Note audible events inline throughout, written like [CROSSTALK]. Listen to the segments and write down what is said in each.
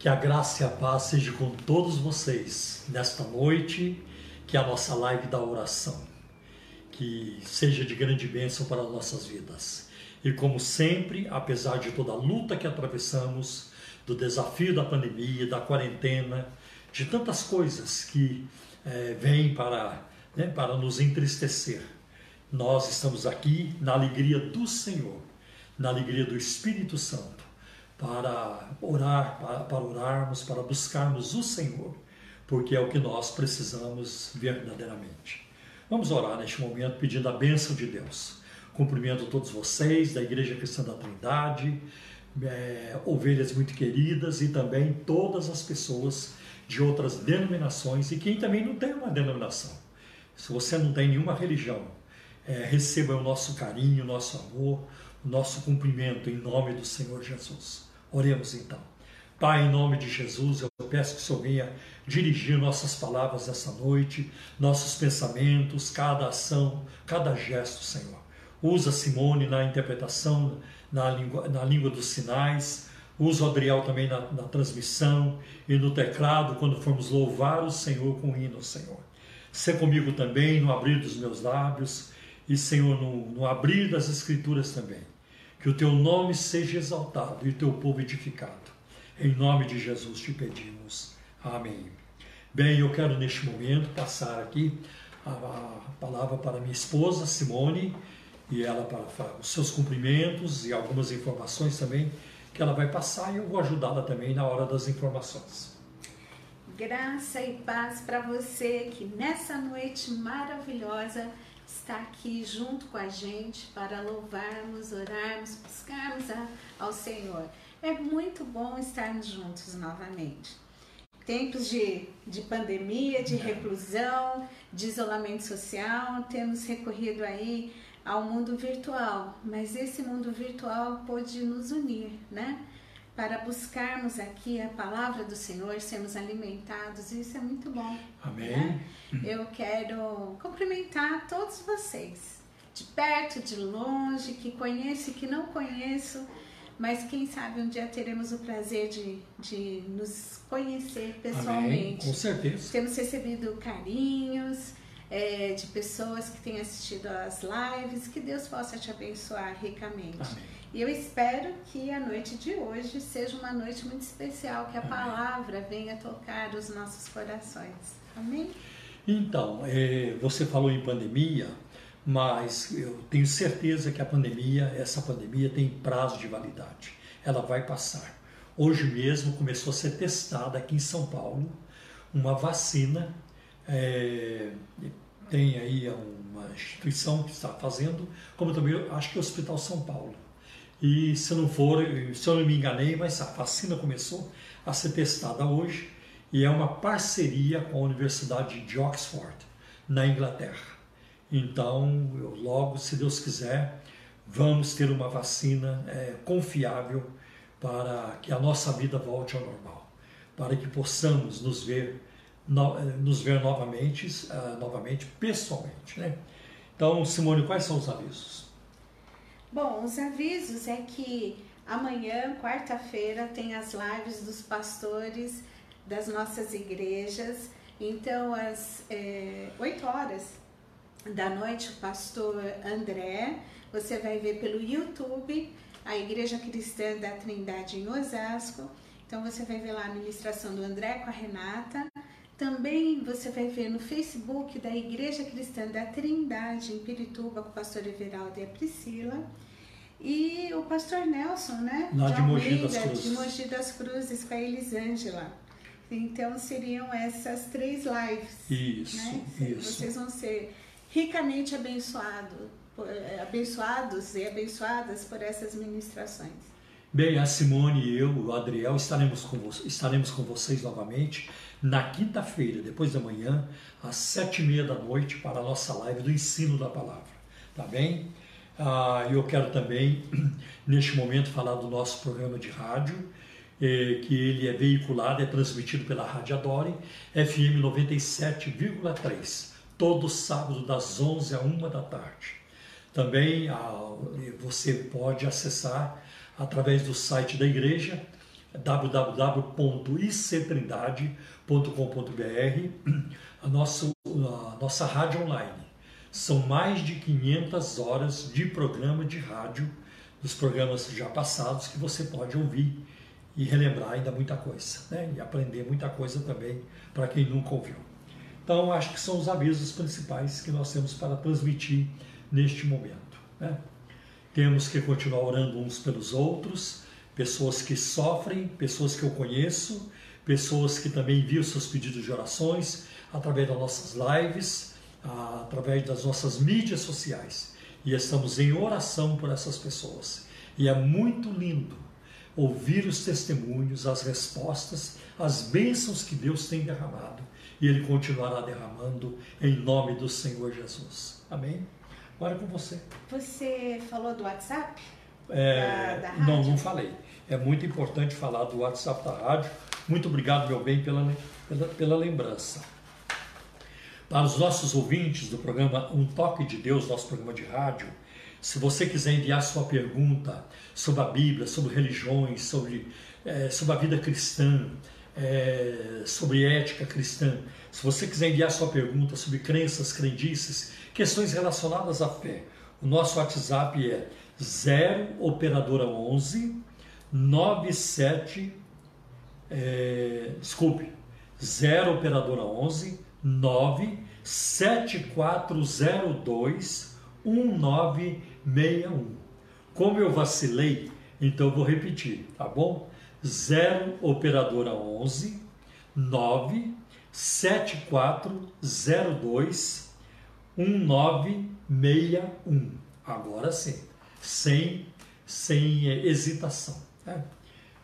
Que a graça e a paz seja com todos vocês nesta noite, que é a nossa live da oração, que seja de grande bênção para as nossas vidas. E como sempre, apesar de toda a luta que atravessamos, do desafio da pandemia, da quarentena, de tantas coisas que é, vêm para, né, para nos entristecer, nós estamos aqui na alegria do Senhor, na alegria do Espírito Santo para orar, para, para orarmos, para buscarmos o Senhor, porque é o que nós precisamos verdadeiramente. Vamos orar neste momento pedindo a bênção de Deus. Cumprimento todos vocês da Igreja Cristã da Trindade, é, ovelhas muito queridas e também todas as pessoas de outras denominações e quem também não tem uma denominação. Se você não tem nenhuma religião, é, receba o nosso carinho, o nosso amor, o nosso cumprimento em nome do Senhor Jesus. Oremos então. Pai, em nome de Jesus, eu peço que o Senhor venha dirigir nossas palavras essa noite, nossos pensamentos, cada ação, cada gesto, Senhor. Usa Simone na interpretação, na língua, na língua dos sinais. Usa o Adriel também na, na transmissão e no teclado, quando formos louvar o Senhor com hino, Senhor. Ser comigo também no abrir dos meus lábios e, Senhor, no, no abrir das Escrituras também que o teu nome seja exaltado e o teu povo edificado. Em nome de Jesus te pedimos. Amém. Bem, eu quero neste momento passar aqui a, palavra para minha esposa Simone e ela para os seus cumprimentos e algumas informações também que ela vai passar e eu vou ajudá-la também na hora das informações. Graça e paz para você que nessa noite maravilhosa está aqui junto com a gente para louvarmos, orarmos, buscarmos a, ao Senhor. É muito bom estarmos juntos novamente. Tempos de, de pandemia, de reclusão, de isolamento social, temos recorrido aí ao mundo virtual, mas esse mundo virtual pode nos unir, né? Para buscarmos aqui a palavra do Senhor, sermos alimentados, isso é muito bom. Amém. Né? Eu quero cumprimentar todos vocês, de perto, de longe, que conheço e que não conheço, mas quem sabe um dia teremos o prazer de, de nos conhecer pessoalmente. Amém. Com certeza. Temos recebido carinhos, é, de pessoas que têm assistido às lives, que Deus possa te abençoar ricamente. Amém. E eu espero que a noite de hoje seja uma noite muito especial, que a palavra venha tocar os nossos corações. Amém? Então, é, você falou em pandemia, mas eu tenho certeza que a pandemia, essa pandemia tem prazo de validade. Ela vai passar. Hoje mesmo começou a ser testada aqui em São Paulo uma vacina. É, tem aí uma instituição que está fazendo, como também acho que é o Hospital São Paulo. E se não for, se eu não me enganei, mas a vacina começou a ser testada hoje e é uma parceria com a Universidade de Oxford, na Inglaterra. Então, eu, logo, se Deus quiser, vamos ter uma vacina é, confiável para que a nossa vida volte ao normal, para que possamos nos ver, no, nos ver novamente, uh, novamente pessoalmente. Né? Então, Simone, quais são os avisos? Bom, os avisos é que amanhã, quarta-feira, tem as lives dos pastores das nossas igrejas. Então, às é, 8 horas da noite, o pastor André, você vai ver pelo YouTube a Igreja Cristã da Trindade em Osasco. Então, você vai ver lá a ministração do André com a Renata. Também você vai ver no Facebook da Igreja Cristã da Trindade em Pirituba com o pastor Everaldo e a Priscila. E o pastor Nelson, né? Lá de, de Mogi das Cruzes. De Mogi das Cruzes com a Elisângela. Então seriam essas três lives. Isso, né? isso. Vocês vão ser ricamente abençoado, abençoados e abençoadas por essas ministrações. Bem, a Simone e eu, o Adriel, estaremos com, estaremos com vocês novamente na quinta-feira, depois da manhã, às sete e meia da noite, para a nossa live do ensino da palavra. Tá bem? Ah, eu quero também, [CLEARS THROAT] neste momento, falar do nosso programa de rádio, eh, que ele é veiculado, é transmitido pela Rádio Adore, FM 97,3, todo sábado das 11 a 1 da tarde. Também ah, você pode acessar através do site da igreja www.ictrindade.com.br, a, nossa a nossa rádio online. São mais de 500 horas de programa de rádio, dos programas já passados, que você pode ouvir e relembrar ainda muita coisa, né? e aprender muita coisa também para quem nunca ouviu. Então, acho que são os avisos principais que nós temos para transmitir neste momento. Né? Temos que continuar orando uns pelos outros, pessoas que sofrem, pessoas que eu conheço, pessoas que também enviam seus pedidos de orações através das nossas lives, através das nossas mídias sociais. E estamos em oração por essas pessoas. E é muito lindo ouvir os testemunhos, as respostas, as bênçãos que Deus tem derramado. E Ele continuará derramando em nome do Senhor Jesus. Amém? Agora é com você. Você falou do WhatsApp? É, da, da não, não falei. É muito importante falar do WhatsApp da rádio. Muito obrigado, meu bem, pela, pela, pela lembrança. Para os nossos ouvintes do programa Um Toque de Deus, nosso programa de rádio, se você quiser enviar sua pergunta sobre a Bíblia, sobre religiões, sobre, é, sobre a vida cristã, é, sobre ética cristã, se você quiser enviar sua pergunta sobre crenças, crendices, questões relacionadas à fé, o nosso WhatsApp é 0 operadora 11 97 é, desculpe 0 operadora 11 9 7402 1961. Como eu vacilei, então eu vou repetir, tá bom? 0 operadora 11 9 7402 1961. Agora sim, sem, sem hesitação. Né?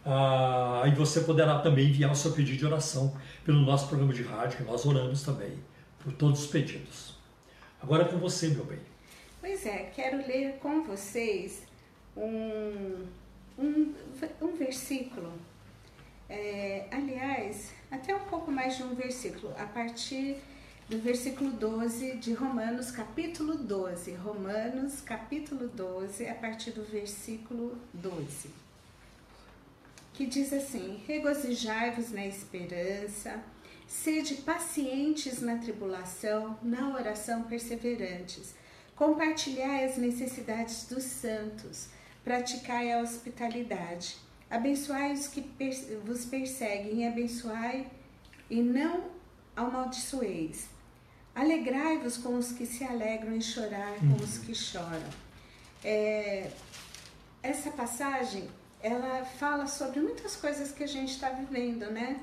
Ah, e você poderá também enviar o seu pedido de oração pelo nosso programa de rádio, que nós oramos também por todos os pedidos. Agora é com você, meu bem. Pois é, quero ler com vocês um, um, um versículo. É, aliás, até um pouco mais de um versículo, a partir do versículo 12 de Romanos, capítulo 12. Romanos, capítulo 12, a partir do versículo 12. Que diz assim: Regozijai-vos na esperança, sede pacientes na tribulação, na oração perseverantes Compartilhai as necessidades dos santos, praticai a hospitalidade. Abençoai os que vos perseguem e abençoai e não amaldiçoeis. Alegrai-vos com os que se alegram e chorar com os que choram. É, essa passagem, ela fala sobre muitas coisas que a gente está vivendo, né?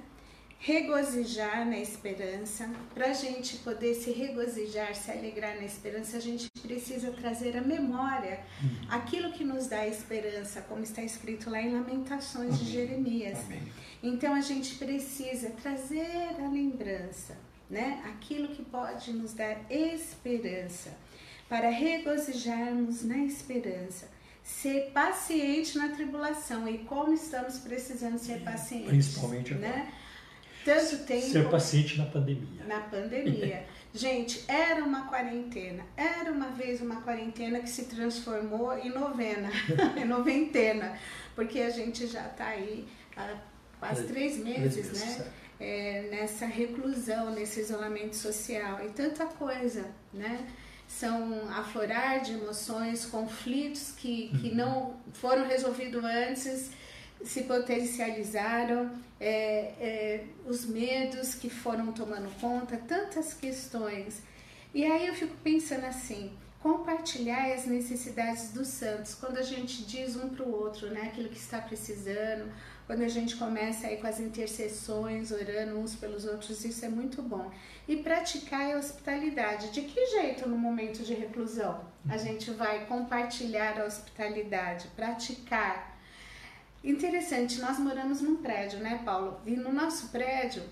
Regozijar na esperança. Para a gente poder se regozijar, se alegrar na esperança, a gente precisa trazer a memória uhum. aquilo que nos dá esperança, como está escrito lá em Lamentações Amém. de Jeremias. Amém. Então a gente precisa trazer a lembrança, né? Aquilo que pode nos dar esperança, para regozijarmos na esperança ser paciente na tribulação e como estamos precisando ser pacientes, principalmente né? Tanto tempo. Ser paciente na pandemia. Na pandemia. [LAUGHS] Gente, era uma quarentena. Era uma vez uma quarentena que se transformou em novena, [LAUGHS] em noventena. Porque a gente já está aí há quase três meses, né? É, nessa reclusão, nesse isolamento social. E tanta coisa, né? São aflorar de emoções, conflitos que, que uhum. não foram resolvidos antes se potencializaram, é, é, os medos que foram tomando conta, tantas questões. E aí eu fico pensando assim, compartilhar as necessidades dos santos, quando a gente diz um para o outro, né, aquilo que está precisando, quando a gente começa aí com as intercessões, orando uns pelos outros, isso é muito bom. E praticar a hospitalidade. De que jeito no momento de reclusão a gente vai compartilhar a hospitalidade, praticar Interessante, nós moramos num prédio, né, Paulo? E no nosso prédio,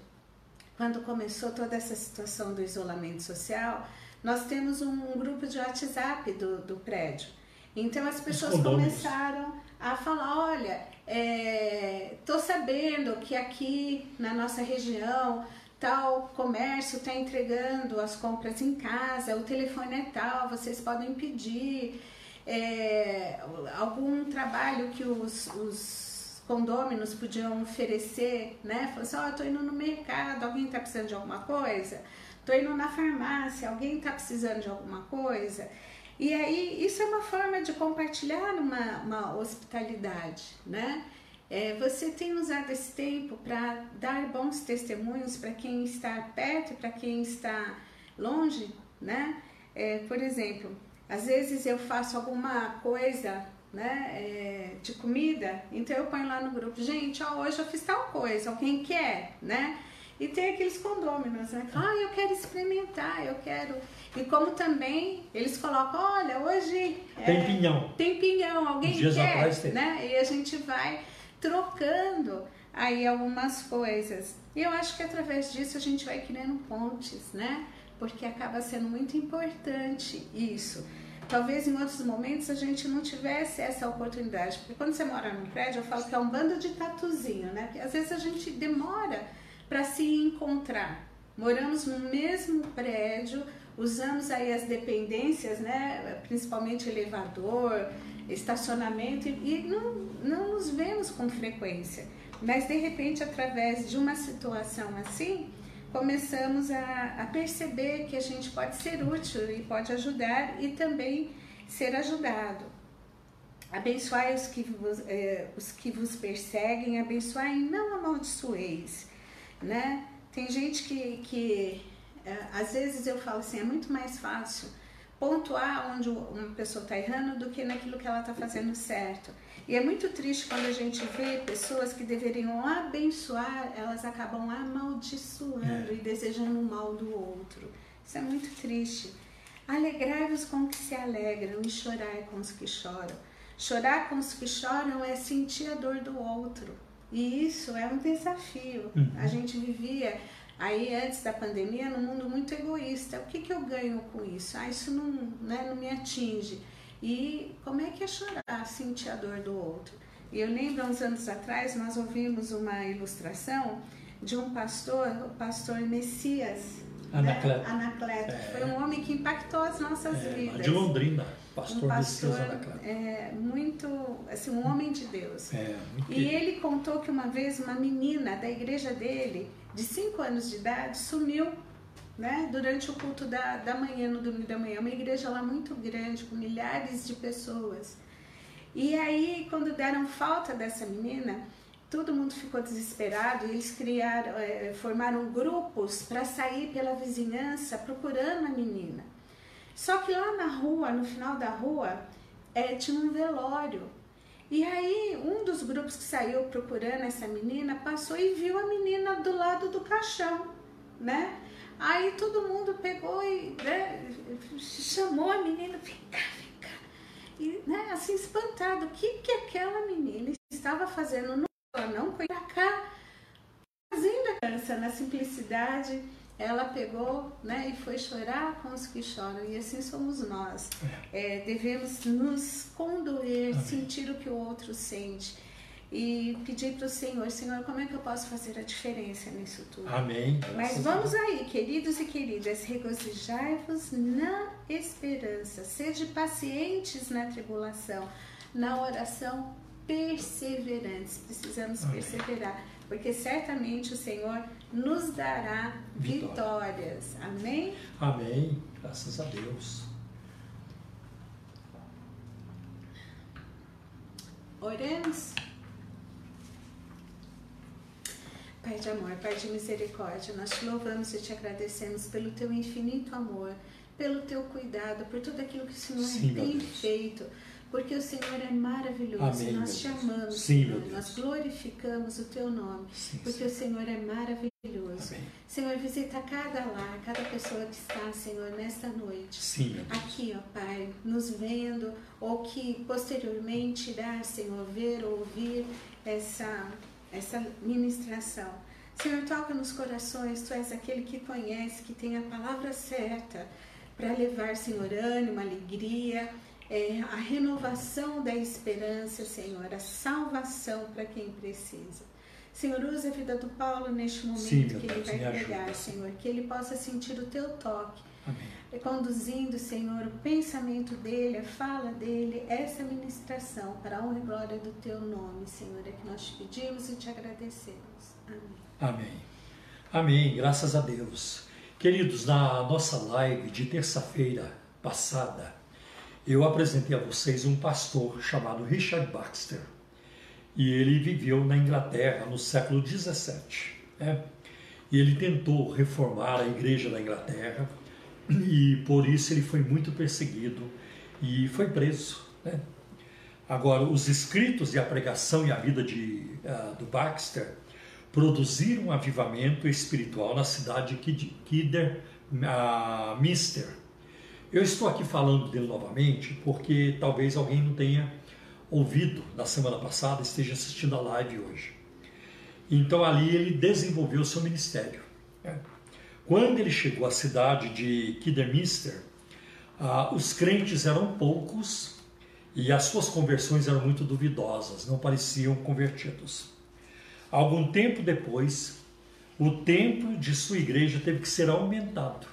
quando começou toda essa situação do isolamento social, nós temos um grupo de WhatsApp do, do prédio. Então as pessoas começaram a falar, olha, estou é, sabendo que aqui na nossa região tal comércio está entregando as compras em casa, o telefone é tal, vocês podem pedir é, algum trabalho que os, os condôminos podiam oferecer, né? Falou assim, ó, oh, tô indo no mercado, alguém tá precisando de alguma coisa? Tô indo na farmácia, alguém tá precisando de alguma coisa? E aí, isso é uma forma de compartilhar uma, uma hospitalidade, né? É, você tem usado esse tempo para dar bons testemunhos para quem está perto e para quem está longe, né? É, por exemplo, às vezes eu faço alguma coisa né, é, de comida, então eu ponho lá no grupo, gente, ó, hoje eu fiz tal coisa, alguém quer, né? E tem aqueles condôminos, né? Ah, eu quero experimentar, eu quero. E como também eles colocam, olha, hoje. Tem é, pinhão. Tem pinhão, alguém Dias quer. Atrás tem. Né? E a gente vai trocando aí algumas coisas. E eu acho que através disso a gente vai criando pontes, né? Porque acaba sendo muito importante isso. Talvez em outros momentos a gente não tivesse essa oportunidade. Porque quando você mora num prédio, eu falo que é um bando de tatuzinho, né? Porque às vezes a gente demora para se encontrar. Moramos no mesmo prédio, usamos aí as dependências, né? Principalmente elevador, estacionamento e não, não nos vemos com frequência. Mas de repente, através de uma situação assim, começamos a, a perceber que a gente pode ser útil e pode ajudar e também ser ajudado. Abençoai os que vos, eh, os que vos perseguem, abençoai e não amaldiçoeis, né? Tem gente que, que eh, às vezes eu falo assim, é muito mais fácil pontuar onde uma pessoa está errando do que naquilo que ela está fazendo certo. E é muito triste quando a gente vê pessoas que deveriam abençoar, elas acabam amaldiçoando é. e desejando o mal do outro. Isso é muito triste. Alegrai-vos com os que se alegram e chorai com os que choram. Chorar com os que choram é sentir a dor do outro. E isso é um desafio. Uhum. A gente vivia Aí, antes da pandemia, num mundo muito egoísta, o que, que eu ganho com isso? Ah, isso não, né, não me atinge. E como é que é chorar, sentir a dor do outro? E eu lembro, uns anos atrás, nós ouvimos uma ilustração de um pastor, o pastor Messias, Anacleto. Né? Anacleto. É. Foi um homem que impactou as nossas é, vidas. De Londrina, pastor, um pastor Anacleto. É, muito, assim, um homem de Deus. É, e ele contou que uma vez uma menina da igreja dele de 5 anos de idade sumiu né, durante o culto da, da manhã, no domingo da manhã. Uma igreja lá muito grande, com milhares de pessoas. E aí, quando deram falta dessa menina, todo mundo ficou desesperado e eles criaram, é, formaram grupos para sair pela vizinhança procurando a menina. Só que lá na rua, no final da rua, é, tinha um velório e aí, um dos grupos que saiu procurando essa menina passou e viu a menina do lado do caixão, né? Aí todo mundo pegou e né, chamou a menina, vem cá, vem cá. E, né, assim, espantado, o que, que aquela menina estava fazendo no não foi pra cá, fazendo a criança na simplicidade ela pegou né, e foi chorar com os que choram, e assim somos nós. É. É, devemos nos condoer, Amém. sentir o que o outro sente e pedir para o Senhor: Senhor, como é que eu posso fazer a diferença nisso tudo? Amém. Mas vamos aí, queridos e queridas, regozijai-vos na esperança, sede pacientes na tribulação, na oração perseverantes. Precisamos Amém. perseverar, porque certamente o Senhor nos dará Vitória. vitórias. Amém? Amém. Graças a Deus. Oremos. Pai de amor, Pai de misericórdia, nós te louvamos e te agradecemos pelo teu infinito amor, pelo teu cuidado, por tudo aquilo que o Senhor Sim, tem feito porque o Senhor é maravilhoso. Amém, nós te amamos, Sim, Senhor. Nós glorificamos o teu nome, Sim, porque o Senhor é maravilhoso. Amém. Senhor, visita cada lar, cada pessoa que está, Senhor, nesta noite. Sim, Aqui, ó Pai, nos vendo, ou que posteriormente irá, Senhor, ver ou ouvir essa, essa ministração. Senhor, toca nos corações, Tu és aquele que conhece, que tem a palavra certa para levar, Senhor, ânimo, alegria é, a renovação da esperança, Senhor, a salvação para quem precisa. Senhor, usa a vida do Paulo neste momento Sim, que ele vai pregar, Senhor, que ele possa sentir o teu toque, Amém. Conduzindo, Senhor, o pensamento dele, a fala dele, essa ministração para a honra e glória do teu nome, Senhor, é que nós te pedimos e te agradecemos. Amém. Amém. Amém. Graças a Deus. Queridos, na nossa live de terça-feira passada, eu apresentei a vocês um pastor chamado Richard Baxter. E ele viveu na Inglaterra no século 17. Né? E ele tentou reformar a igreja da Inglaterra e por isso ele foi muito perseguido e foi preso. Né? Agora, os escritos e a pregação e a vida de, uh, do Baxter produziram um avivamento espiritual na cidade de Kidder uh, Minster. Eu estou aqui falando dele novamente porque talvez alguém não tenha ouvido na semana passada esteja assistindo a live hoje. Então ali ele desenvolveu seu ministério. Quando ele chegou à cidade de Kidderminster, ah, os crentes eram poucos e as suas conversões eram muito duvidosas, não pareciam convertidos. Algum tempo depois, o templo de sua igreja teve que ser aumentado.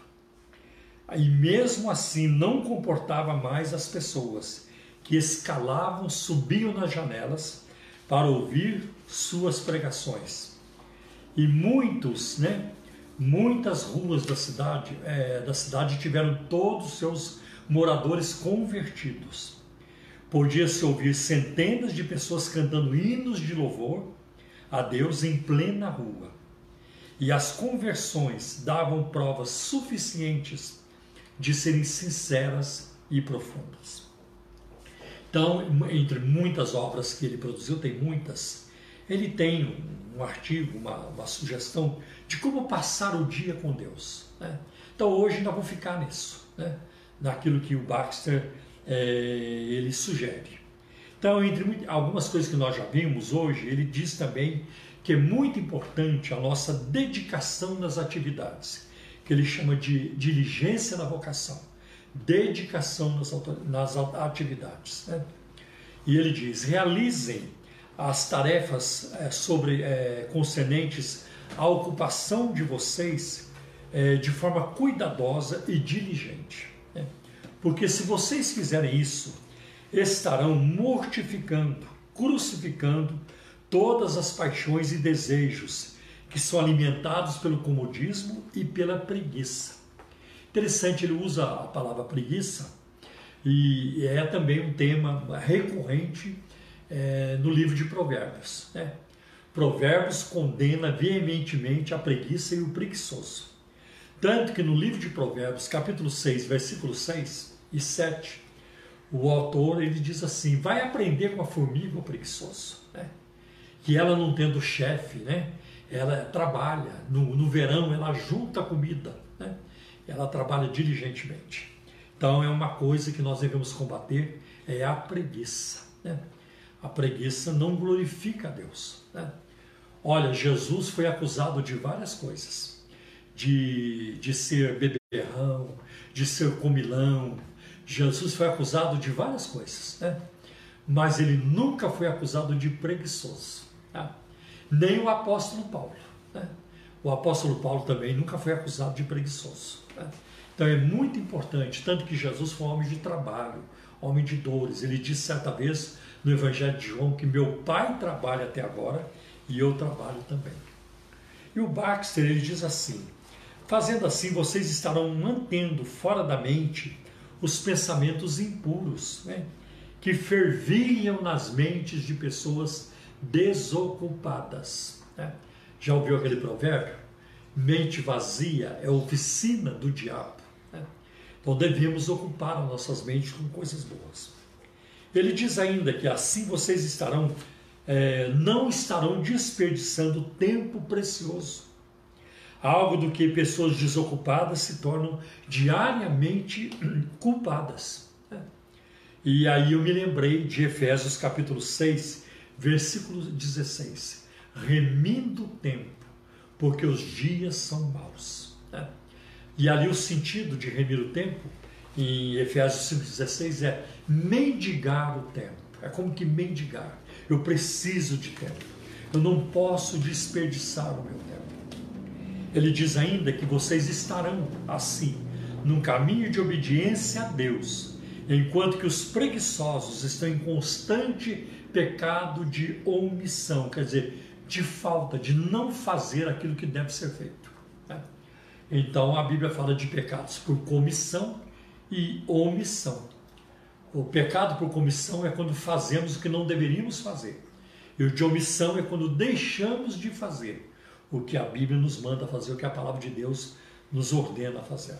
E mesmo assim não comportava mais as pessoas que escalavam, subiam nas janelas para ouvir suas pregações. E muitos, né, muitas ruas da cidade, é, da cidade tiveram todos os seus moradores convertidos. Podia-se ouvir centenas de pessoas cantando hinos de louvor a Deus em plena rua. E as conversões davam provas suficientes de serem sinceras e profundas. Então, entre muitas obras que ele produziu, tem muitas, ele tem um artigo, uma, uma sugestão de como passar o dia com Deus. Né? Então, hoje nós vamos ficar nisso, né? naquilo que o Baxter é, ele sugere. Então, entre algumas coisas que nós já vimos hoje, ele diz também que é muito importante a nossa dedicação nas atividades, que ele chama de diligência na vocação dedicação nas, nas atividades. Né? E ele diz: realizem as tarefas é, sobre é, concernentes à ocupação de vocês é, de forma cuidadosa e diligente. Né? Porque se vocês fizerem isso, estarão mortificando, crucificando todas as paixões e desejos que são alimentados pelo comodismo e pela preguiça. Interessante, ele usa a palavra preguiça e é também um tema recorrente é, no livro de Provérbios. Né? Provérbios condena veementemente a preguiça e o preguiçoso. Tanto que no livro de Provérbios, capítulo 6, versículos 6 e 7, o autor ele diz assim: vai aprender com a formiga o preguiçoso, né? que ela não tendo chefe, né? ela trabalha, no, no verão ela junta comida, né? ela trabalha diligentemente. Então é uma coisa que nós devemos combater, é a preguiça. Né? A preguiça não glorifica a Deus. Né? Olha, Jesus foi acusado de várias coisas. De, de ser beberrão, de ser comilão. Jesus foi acusado de várias coisas. Né? Mas ele nunca foi acusado de preguiçoso. Tá? Nem o apóstolo Paulo. Né? O apóstolo Paulo também nunca foi acusado de preguiçoso. Né? Então é muito importante, tanto que Jesus foi um homem de trabalho, homem de dores. Ele disse certa vez no Evangelho de João que meu pai trabalha até agora e eu trabalho também. E o Baxter ele diz assim: fazendo assim vocês estarão mantendo fora da mente os pensamentos impuros, né? que fervilham nas mentes de pessoas desocupadas. Né? Já ouviu aquele provérbio? Mente vazia é oficina do diabo. Né? Então devemos ocupar as nossas mentes com coisas boas. Ele diz ainda que assim vocês estarão, é, não estarão desperdiçando tempo precioso. Algo do que pessoas desocupadas se tornam diariamente [CLEARS THROAT] culpadas. Né? E aí eu me lembrei de Efésios capítulo 6, versículo 16. Remindo o tempo, porque os dias são maus. Né? E ali o sentido de remir o tempo, em Efésios 5,16, é mendigar o tempo. É como que mendigar. Eu preciso de tempo. Eu não posso desperdiçar o meu tempo. Ele diz ainda que vocês estarão assim, num caminho de obediência a Deus, enquanto que os preguiçosos estão em constante pecado de omissão, quer dizer, de falta, de não fazer aquilo que deve ser feito. Né? Então a Bíblia fala de pecados por comissão e omissão. O pecado por comissão é quando fazemos o que não deveríamos fazer. E o de omissão é quando deixamos de fazer o que a Bíblia nos manda fazer, o que a palavra de Deus nos ordena fazer.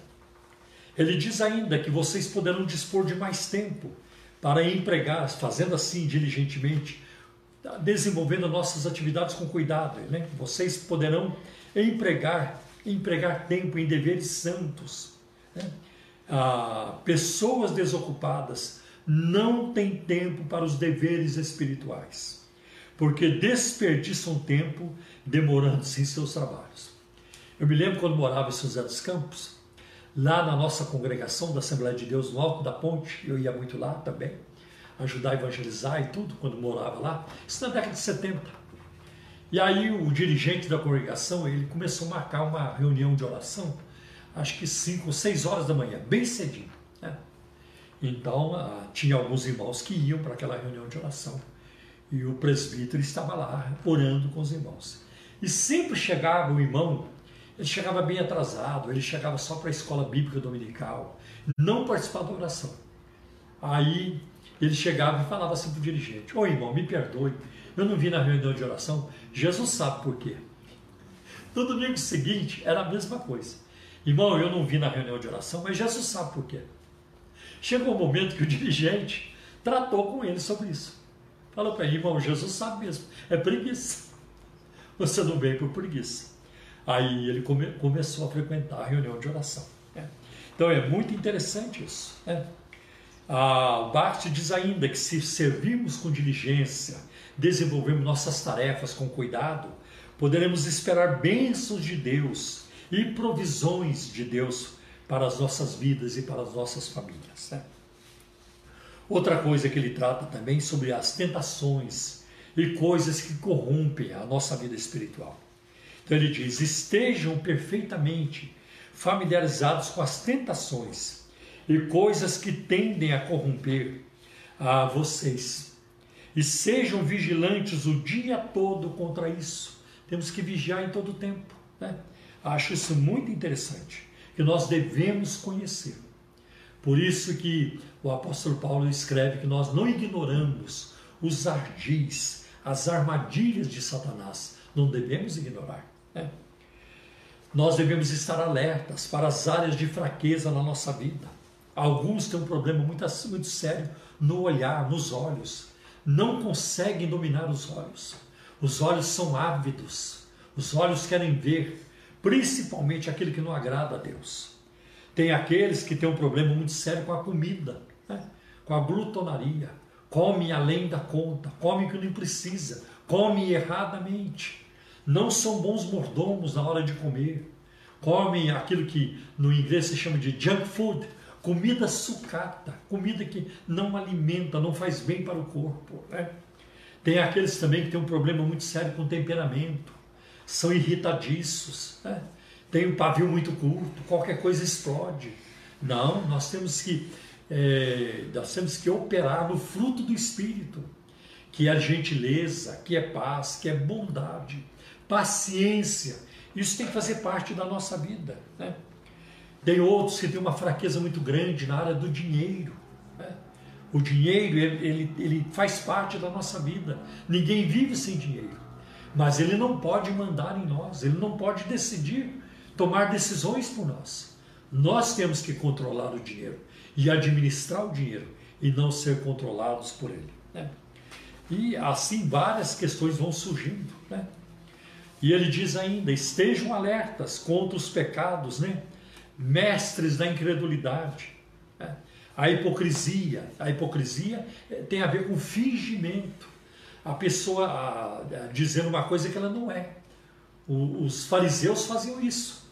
Ele diz ainda que vocês poderão dispor de mais tempo para empregar, fazendo assim diligentemente, desenvolvendo nossas atividades com cuidado. Né? Vocês poderão empregar, empregar tempo em deveres santos. Né? Ah, pessoas desocupadas não têm tempo para os deveres espirituais, porque desperdiçam tempo demorando-se em seus trabalhos. Eu me lembro quando morava em São José dos Campos, lá na nossa congregação da Assembleia de Deus, no Alto da Ponte, eu ia muito lá também, ajudar a evangelizar e tudo, quando morava lá, isso na década de 70. E aí o dirigente da congregação, ele começou a marcar uma reunião de oração, acho que 5 ou 6 horas da manhã, bem cedinho. Né? Então, ah, tinha alguns irmãos que iam para aquela reunião de oração. E o presbítero estava lá orando com os irmãos. E sempre chegava o irmão, ele chegava bem atrasado, ele chegava só para a escola bíblica dominical, não participava da oração. Aí ele chegava e falava assim para o dirigente: Ô irmão, me perdoe, eu não vi na reunião de oração, Jesus sabe por quê. No domingo seguinte era a mesma coisa. Irmão, eu não vi na reunião de oração, mas Jesus sabe por quê. Chegou um momento que o [LAUGHS] dirigente tratou com ele sobre isso. Falou para ele, irmão, Jesus sabe mesmo, é preguiça. Você não veio por preguiça. Aí ele come, começou a frequentar a reunião de oração. Né? Então é muito interessante isso. Né? A Bart diz ainda que se servirmos com diligência, desenvolvermos nossas tarefas com cuidado, poderemos esperar bênçãos de Deus e provisões de Deus para as nossas vidas e para as nossas famílias. Né? Outra coisa que ele trata também sobre as tentações e coisas que corrompem a nossa vida espiritual. Então ele diz: estejam perfeitamente familiarizados com as tentações e coisas que tendem a corromper a vocês. E sejam vigilantes o dia todo contra isso. Temos que vigiar em todo o tempo. Né? Acho isso muito interessante, que nós devemos conhecer. Por isso que o apóstolo Paulo escreve que nós não ignoramos os ardis, as armadilhas de Satanás. Não devemos ignorar. Né? Nós devemos estar alertas para as áreas de fraqueza na nossa vida. Alguns têm um problema muito, muito sério no olhar, nos olhos. Não conseguem dominar os olhos. Os olhos são ávidos. Os olhos querem ver, principalmente aquilo que não agrada a Deus. Tem aqueles que têm um problema muito sério com a comida, né? com a glutonaria. Comem além da conta, comem o que não precisa, comem erradamente. Não são bons mordomos na hora de comer. Comem aquilo que no inglês se chama de junk food, comida sucata, comida que não alimenta, não faz bem para o corpo. Né? Tem aqueles também que têm um problema muito sério com temperamento, são irritadiços, né? tem um pavio muito curto, qualquer coisa explode. Não, nós temos que é, nós temos que operar no fruto do Espírito, que é gentileza, que é paz, que é bondade, paciência. Isso tem que fazer parte da nossa vida. Né? Tem outros que têm uma fraqueza muito grande na área do dinheiro. Né? O dinheiro, ele, ele, ele faz parte da nossa vida. Ninguém vive sem dinheiro. Mas ele não pode mandar em nós, ele não pode decidir, tomar decisões por nós. Nós temos que controlar o dinheiro e administrar o dinheiro e não ser controlados por ele. Né? E assim várias questões vão surgindo. Né? E ele diz ainda: estejam alertas contra os pecados, né? mestres da incredulidade. Né? A hipocrisia. A hipocrisia eh, tem a ver com fingimento. A pessoa a, a, dizendo uma coisa que ela não é. O, os fariseus faziam isso.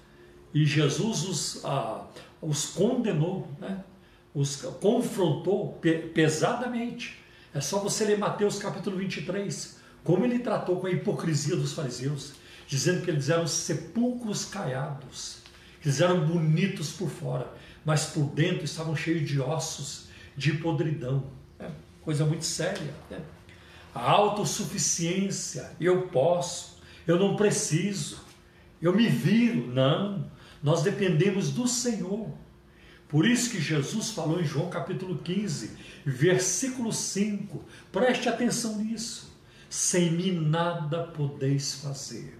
E Jesus os, a, os condenou, né? os confrontou pe, pesadamente. É só você ler Mateus capítulo 23, como ele tratou com a hipocrisia dos fariseus, dizendo que eles eram sepulcros caiados eles eram bonitos por fora, mas por dentro estavam cheios de ossos, de podridão. Né? Coisa muito séria. Né? A autossuficiência, eu posso, eu não preciso, eu me viro. Não, nós dependemos do Senhor. Por isso que Jesus falou em João capítulo 15, versículo 5. Preste atenção nisso. Sem mim nada podeis fazer.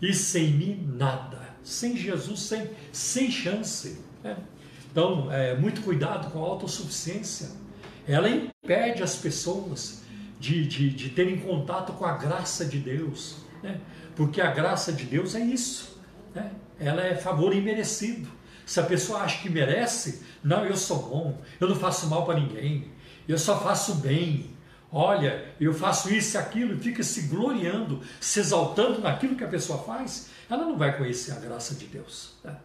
E sem mim nada. Sem Jesus, sem, sem chance. Né? Então, é, muito cuidado com a autossuficiência. Ela impede as pessoas de, de, de terem contato com a graça de Deus. Né? Porque a graça de Deus é isso. Né? Ela é favor imerecido. Se a pessoa acha que merece, não, eu sou bom, eu não faço mal para ninguém, eu só faço bem. Olha, eu faço isso e aquilo, e fica se gloriando, se exaltando naquilo que a pessoa faz, ela não vai conhecer a graça de Deus. Né?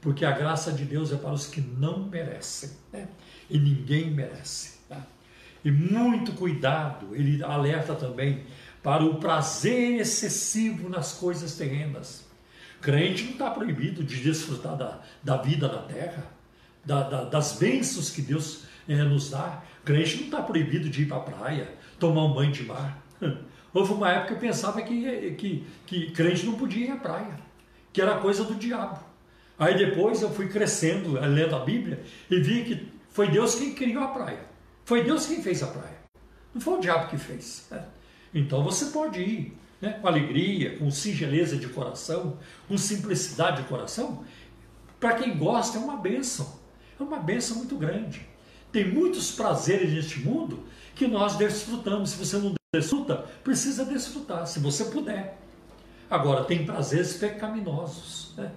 Porque a graça de Deus é para os que não merecem, né? e ninguém merece. E muito cuidado, ele alerta também para o prazer excessivo nas coisas terrenas. Crente não está proibido de desfrutar da, da vida na terra, da, da, das bênçãos que Deus é, nos dá. Crente não está proibido de ir para a praia, tomar um banho de mar. [LAUGHS] Houve uma época que eu pensava que, que, que crente não podia ir à praia, que era coisa do diabo. Aí depois eu fui crescendo, lendo a Bíblia, e vi que foi Deus quem criou a praia. Foi Deus quem fez a praia. Não foi o diabo que fez. [LAUGHS] Então você pode ir né, com alegria, com singeleza de coração, com simplicidade de coração, para quem gosta é uma bênção, é uma bênção muito grande. Tem muitos prazeres neste mundo que nós desfrutamos. Se você não desfruta, precisa desfrutar, se você puder. Agora, tem prazeres pecaminosos, né?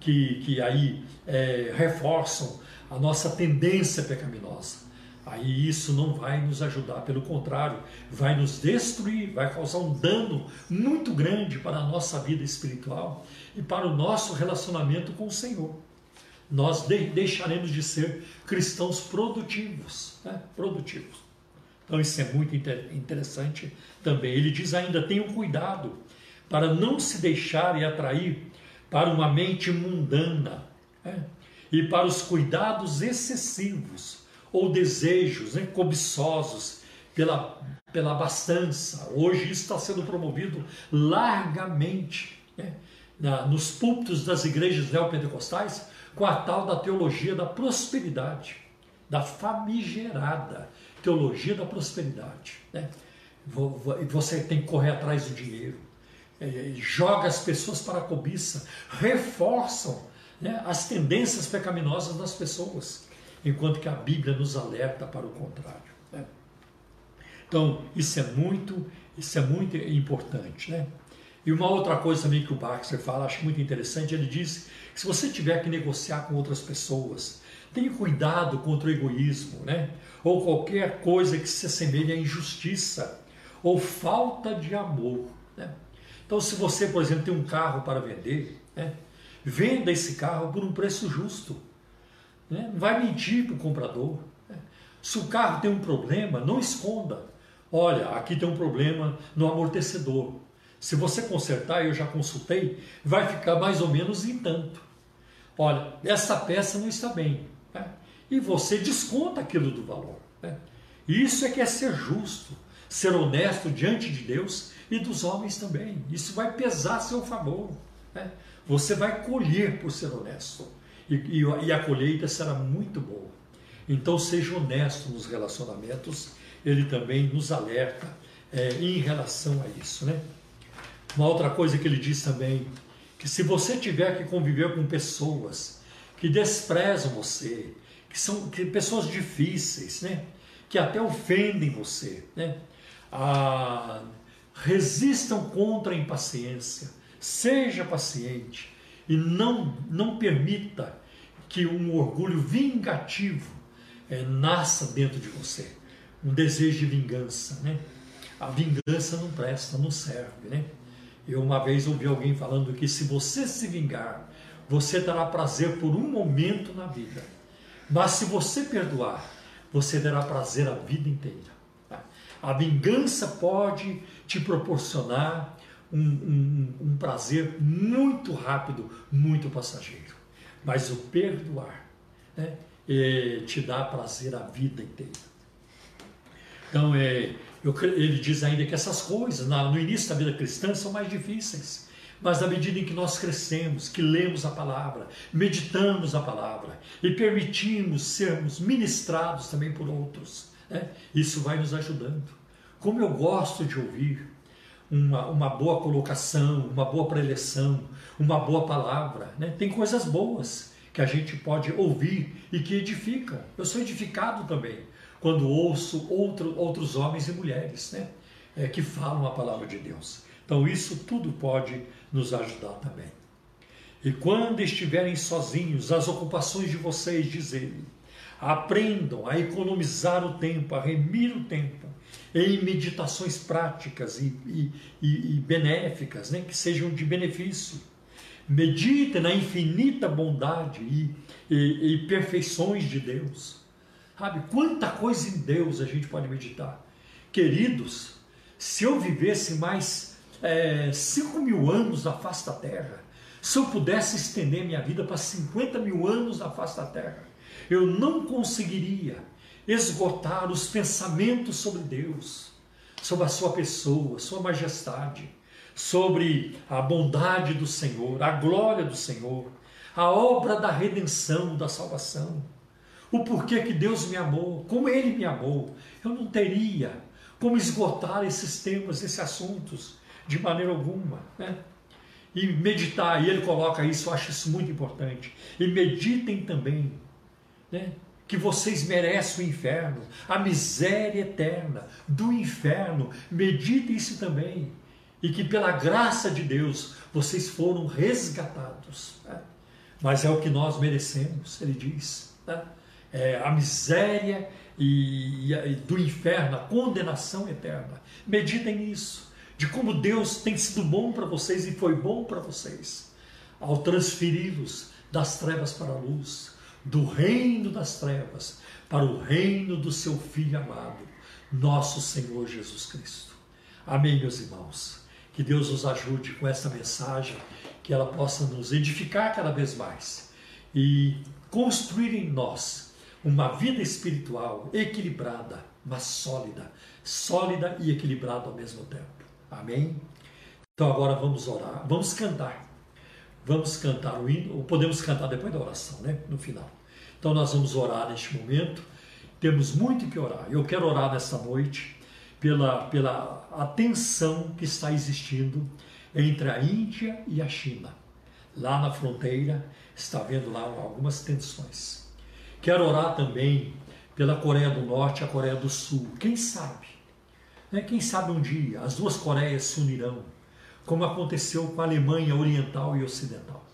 que, que aí é, reforçam a nossa tendência pecaminosa aí isso não vai nos ajudar, pelo contrário, vai nos destruir, vai causar um dano muito grande para a nossa vida espiritual e para o nosso relacionamento com o Senhor. Nós de deixaremos de ser cristãos produtivos, né? produtivos. Então isso é muito interessante também. Ele diz ainda: tenham cuidado para não se deixarem atrair para uma mente mundana né? e para os cuidados excessivos ou desejos né, cobiçosos pela, pela abastança. Hoje isso está sendo promovido largamente né, na, nos púlpitos das igrejas neopentecostais com a tal da teologia da prosperidade, da famigerada teologia da prosperidade. Né? Você tem que correr atrás do dinheiro, é, joga as pessoas para a cobiça, reforçam né, as tendências pecaminosas das pessoas enquanto que a Bíblia nos alerta para o contrário. Né? Então, isso é muito, isso é muito importante. Né? E uma outra coisa também que o Baxter fala, acho muito interessante, ele diz que se você tiver que negociar com outras pessoas, tenha cuidado contra o egoísmo, né? ou qualquer coisa que se assemelhe à injustiça, ou falta de amor. Né? Então, se você, por exemplo, tem um carro para vender, né? venda esse carro por um preço justo. Né? Vai mentir para o comprador. Né? Se o carro tem um problema, não esconda. Olha, aqui tem um problema no amortecedor. Se você consertar, eu já consultei, vai ficar mais ou menos em tanto. Olha, essa peça não está bem. Né? E você desconta aquilo do valor. Né? Isso é que é ser justo, ser honesto diante de Deus e dos homens também. Isso vai pesar a seu favor. Né? Você vai colher por ser honesto e, e, a colheita será muito boa. Então seja honesto nos relacionamentos, ele também nos alerta é, em relação a isso. Né? Uma outra coisa que ele diz também, que se você tiver que conviver com pessoas que desprezam você, que são que, pessoas difíceis, né? que até ofendem você, né? Ah, resistam contra a impaciência, seja paciente, e não, não permita que um orgulho vingativo é, nasça dentro de você, um desejo de vingança, né? A vingança não presta, não serve, né? Eu uma vez ouvi alguém falando que se você se vingar, você terá prazer por um momento na vida, mas se você perdoar, você terá prazer a vida inteira. A vingança pode te proporcionar um, um, um prazer muito rápido, muito passageiro. Mas o perdoar né? te dá prazer a vida inteira. Então, é, eu, ele diz ainda que essas coisas, na, no início da vida cristã, são mais difíceis. Mas à medida em que nós crescemos, que lemos a palavra, meditamos a palavra e permitimos sermos ministrados também por outros, né? isso vai nos ajudando. Como eu gosto de ouvir uma, uma boa colocação, uma boa preleção, uma boa palavra. Né? Tem coisas boas que a gente pode ouvir e que edificam. Eu sou edificado também quando ouço outro, outros homens e mulheres né? É, que falam a palavra de Deus. Então, isso tudo pode nos ajudar também. E quando estiverem sozinhos, as ocupações de vocês, diz ele, aprendam a economizar o tempo, a remir o tempo, em meditações práticas e, e, e, benéficas, né? que sejam de benefício. Medite na infinita bondade e, e, e, perfeições de Deus. Sabe, quanta coisa em Deus a gente pode meditar. Queridos, se eu vivesse mais é, 5 mil anos na face da terra, se eu pudesse estender minha vida para 50 mil anos na face da terra, eu não conseguiria esgotar os pensamentos sobre Deus, sobre a sua pessoa, sua majestade, sobre a bondade do Senhor, a glória do Senhor, a obra da redenção, da salvação, o porquê que Deus me amou, como Ele me amou. Eu não teria como esgotar esses temas, esses assuntos, de maneira alguma. Né? E meditar, e ele coloca isso, eu acho isso muito importante. E meditem também né? Que vocês merecem o inferno, a miséria eterna do inferno. Meditem isso também. E que pela graça de Deus vocês foram resgatados. Né? Mas é o que nós merecemos, ele diz. Né? É a miséria e, e, do inferno, a condenação eterna. Meditem nisso, de como Deus tem sido bom para vocês e foi bom para vocês, ao transferi-los das trevas para a luz do reino das trevas para o reino do seu Filho amado, nosso Senhor Jesus Cristo. Amém, meus irmãos. Que Deus nos ajude com esta mensagem, que ela possa nos edificar cada vez mais e construir em nós uma vida espiritual equilibrada, mas sólida, sólida e equilibrada ao mesmo tempo. Amém? Então agora vamos orar, vamos cantar vamos cantar o hino, ou podemos cantar depois da oração, né? No final. Então nós vamos orar neste momento. Temos muito que orar. Eu quero orar nesta noite pela, pela atenção que está existindo entre a Índia e a China. Lá na fronteira está havendo lá algumas tensões. Quero orar também pela Coreia do Norte e a Coreia do Sul. Quem sabe? Né? Quem sabe um dia as duas Coreias se unirão como aconteceu com a Alemanha Oriental e Ocidental.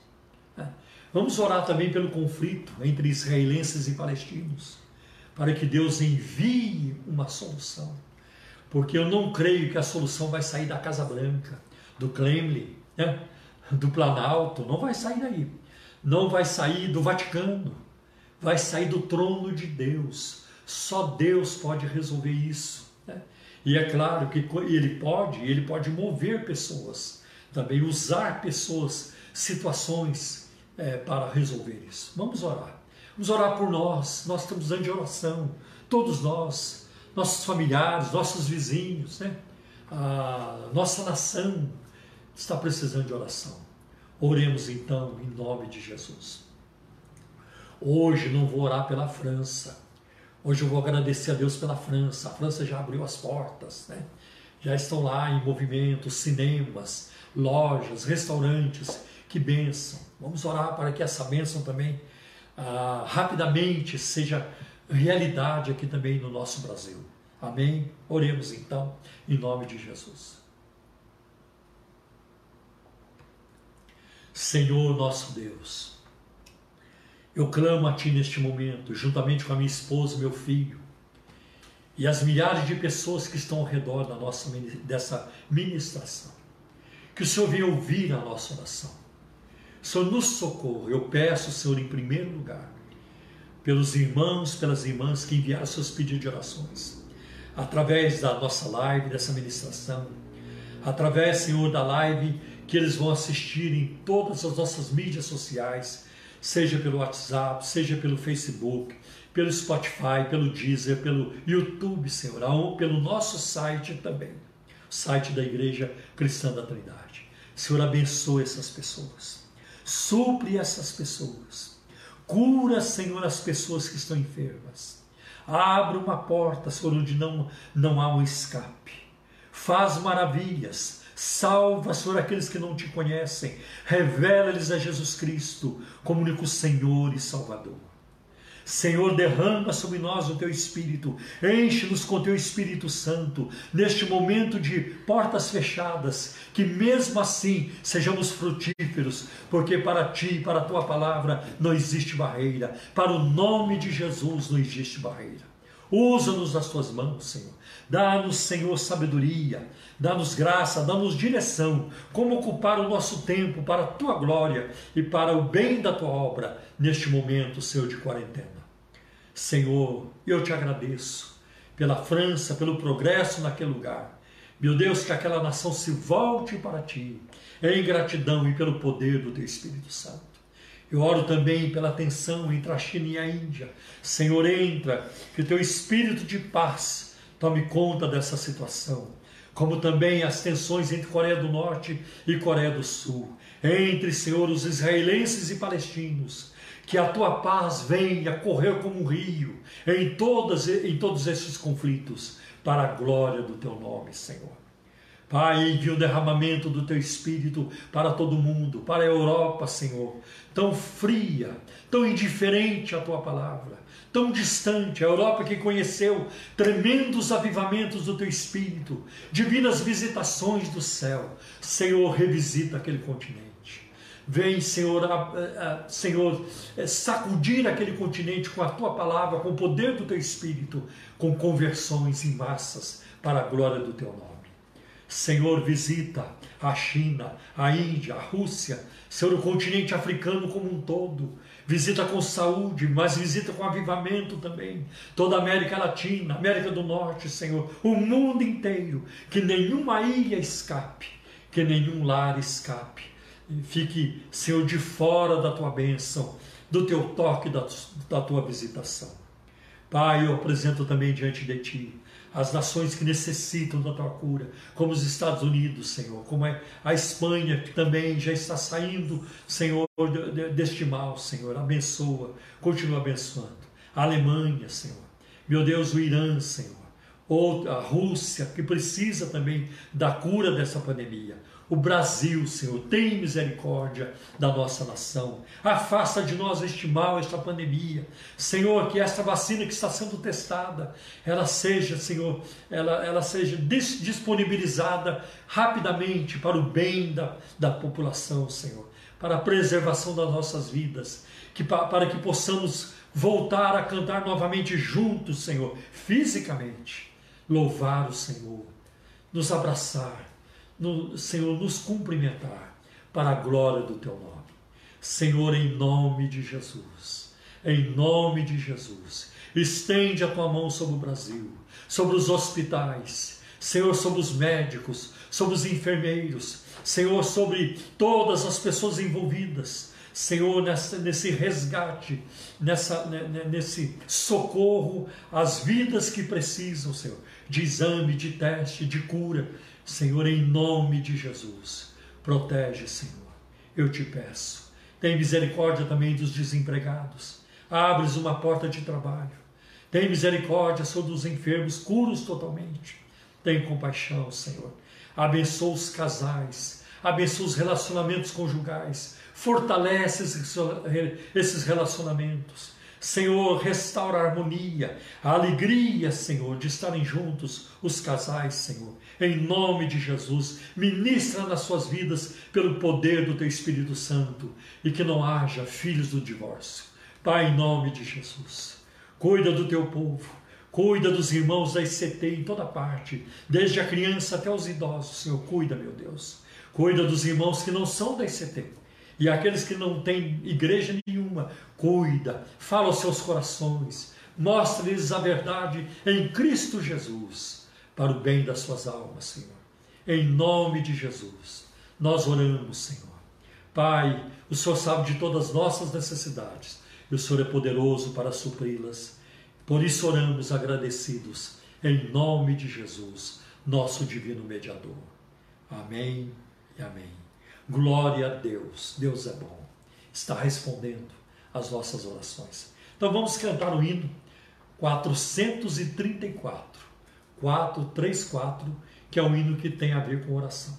É. Vamos orar também pelo conflito entre israelenses e palestinos, para que Deus envie uma solução. Porque eu não creio que a solução vai sair da Casa Branca, do Kremlin, né? do Planalto, não vai sair daí. Não vai sair do Vaticano, vai sair do trono de Deus. Só Deus pode resolver isso. E é claro que ele pode, ele pode mover pessoas, também usar pessoas, situações é, para resolver isso. Vamos orar. Vamos orar por nós. Nós estamos precisando de oração. Todos nós, nossos familiares, nossos vizinhos, né? A nossa nação está precisando de oração. Oremos então em nome de Jesus. Hoje não vou orar pela França Hoje eu vou agradecer a Deus pela França. A França já abriu as portas, né? já estão lá em movimento, cinemas, lojas, restaurantes. Que bênção! Vamos orar para que essa bênção também ah, rapidamente seja realidade aqui também no nosso Brasil. Amém? Oremos então, em nome de Jesus. Senhor nosso Deus, eu clamo a Ti neste momento, juntamente com a minha esposa meu filho, e as milhares de pessoas que estão ao redor da nossa, dessa ministração. Que o Senhor venha ouvir a nossa oração. Senhor, nos socorra. Eu peço, Senhor, em primeiro lugar, pelos irmãos, pelas irmãs que enviaram seus pedidos de orações, através da nossa live, dessa ministração, através, Senhor, da live que eles vão assistir em todas as nossas mídias sociais, seja pelo WhatsApp, seja pelo Facebook, pelo Spotify, pelo Deezer, pelo YouTube, Senhor, pelo nosso site também, o site da Igreja Cristã da Trindade. Senhor, abençoe essas pessoas, supre essas pessoas, cura, Senhor, as pessoas que estão enfermas. Abra uma porta, Senhor, onde não, não há um escape. Faz maravilhas, Salva, Senhor, aqueles que não te conhecem. Revela-lhes a Jesus Cristo como único Senhor e Salvador. Senhor, derrama sobre nós o teu Espírito, enche-nos com o teu Espírito Santo, neste momento de portas fechadas, que mesmo assim sejamos frutíferos, porque para ti, para a tua palavra, não existe barreira, para o nome de Jesus não existe barreira. Usa-nos nas tuas mãos, Senhor. Dá-nos, Senhor, sabedoria, dá-nos graça, dá-nos direção, como ocupar o nosso tempo para a tua glória e para o bem da tua obra neste momento, Senhor, de quarentena. Senhor, eu te agradeço pela França, pelo progresso naquele lugar. Meu Deus, que aquela nação se volte para ti, em gratidão e pelo poder do teu Espírito Santo. Eu oro também pela tensão entre a China e a Índia. Senhor, entra, que o teu espírito de paz tome conta dessa situação. Como também as tensões entre Coreia do Norte e Coreia do Sul. Entre, Senhor, os israelenses e palestinos. Que a tua paz venha correr como um rio em, todas, em todos esses conflitos, para a glória do teu nome, Senhor. Pai, envia o derramamento do teu espírito para todo mundo, para a Europa, Senhor, tão fria, tão indiferente à tua palavra, tão distante, a Europa que conheceu tremendos avivamentos do teu espírito, divinas visitações do céu. Senhor, revisita aquele continente. Vem, Senhor, a, a, Senhor, é, sacudir aquele continente com a tua palavra, com o poder do teu espírito, com conversões em massas para a glória do teu nome. Senhor, visita a China, a Índia, a Rússia, Senhor, o continente africano como um todo. Visita com saúde, mas visita com avivamento também. Toda a América Latina, América do Norte, Senhor, o mundo inteiro. Que nenhuma ilha escape, que nenhum lar escape. Fique, Senhor, de fora da tua bênção, do teu toque, da, da tua visitação. Pai, eu apresento também diante de ti as nações que necessitam da tua cura, como os Estados Unidos, Senhor, como é a Espanha, que também já está saindo, Senhor, deste mal, Senhor. Abençoa, continua abençoando. A Alemanha, Senhor. Meu Deus, o Irã, Senhor. Ou a Rússia, que precisa também da cura dessa pandemia o Brasil, Senhor. Tem misericórdia da nossa nação. Afasta de nós este mal, esta pandemia. Senhor, que esta vacina que está sendo testada, ela seja, Senhor, ela, ela seja disponibilizada rapidamente para o bem da, da população, Senhor. Para a preservação das nossas vidas. Que, para que possamos voltar a cantar novamente juntos, Senhor, fisicamente. Louvar o Senhor. Nos abraçar no, Senhor, nos cumprimentar para a glória do teu nome. Senhor, em nome de Jesus, em nome de Jesus, estende a tua mão sobre o Brasil, sobre os hospitais, Senhor, sobre os médicos, sobre os enfermeiros, Senhor, sobre todas as pessoas envolvidas, Senhor, nessa, nesse resgate, nessa, nesse socorro às vidas que precisam, Senhor, de exame, de teste, de cura, Senhor, em nome de Jesus, protege, Senhor. Eu te peço. Tem misericórdia também dos desempregados. Abres uma porta de trabalho. Tem misericórdia sobre os enfermos, curos totalmente. Tem compaixão, Senhor. Abençoa os casais. Abençoa os relacionamentos conjugais. Fortalece esses relacionamentos. Senhor, restaura a harmonia, a alegria, Senhor, de estarem juntos os casais, Senhor. Em nome de Jesus, ministra nas suas vidas pelo poder do Teu Espírito Santo e que não haja filhos do divórcio. Pai, em nome de Jesus, cuida do Teu povo, cuida dos irmãos da ICT em toda parte, desde a criança até os idosos, Senhor, cuida, meu Deus. Cuida dos irmãos que não são da ICT e aqueles que não têm igreja nenhuma, cuida, fala aos seus corações, mostra-lhes a verdade em Cristo Jesus, para o bem das suas almas, Senhor. Em nome de Jesus, nós oramos, Senhor, Pai, o Senhor sabe de todas as nossas necessidades e o Senhor é poderoso para supri-las. Por isso oramos agradecidos, em nome de Jesus, nosso divino mediador. Amém e amém. Glória a Deus, Deus é bom, está respondendo às nossas orações. Então vamos cantar o hino 434, 434, que é um hino que tem a ver com oração.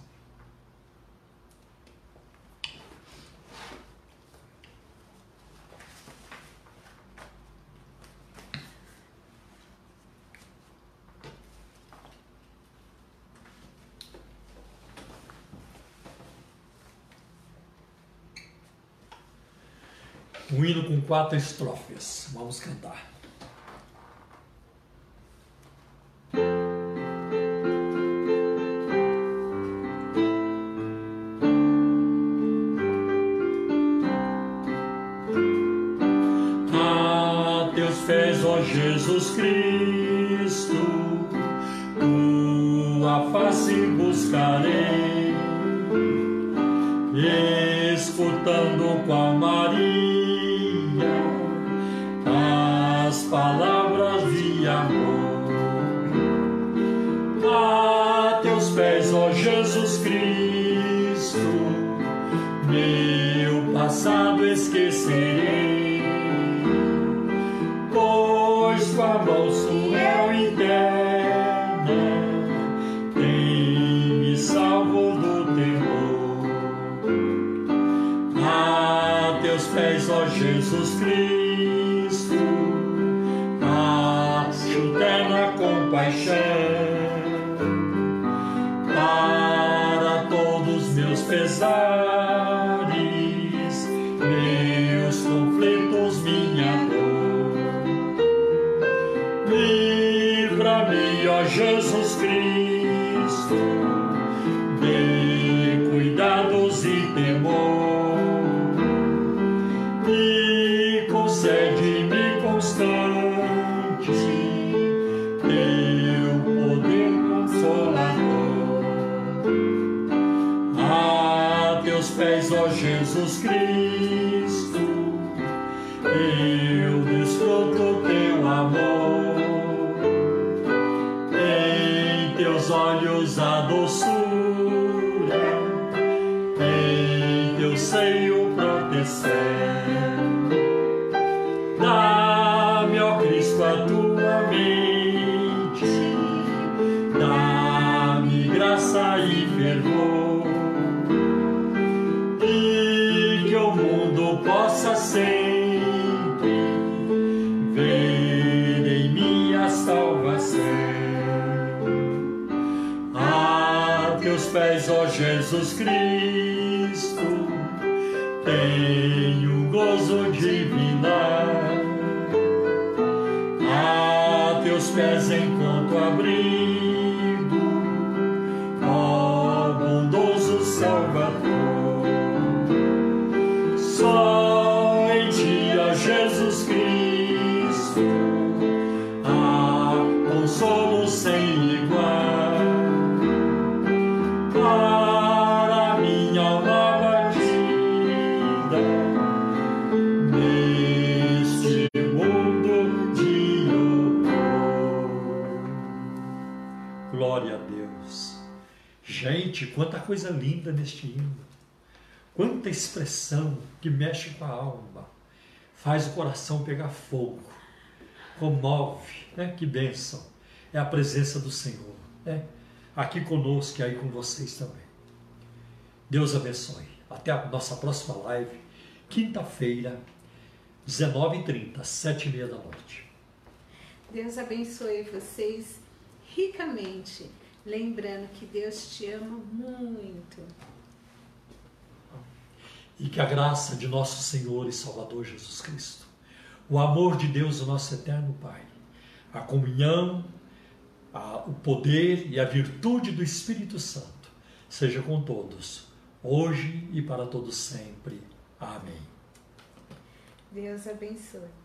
Um hino com quatro estrofes. Vamos cantar. Livra-me, ó Jesus Cristo, Gente, quanta coisa linda neste hino. Quanta expressão que mexe com a alma, faz o coração pegar fogo, comove, né? Que bênção. É a presença do Senhor, né? Aqui conosco e aí com vocês também. Deus abençoe. Até a nossa próxima live, quinta-feira, 19h30, 7h30 da noite. Deus abençoe vocês ricamente lembrando que Deus te ama muito. E que a graça de nosso Senhor e Salvador Jesus Cristo, o amor de Deus, o nosso eterno Pai, a comunhão, a, o poder e a virtude do Espírito Santo seja com todos, hoje e para todos sempre. Amém. Deus abençoe.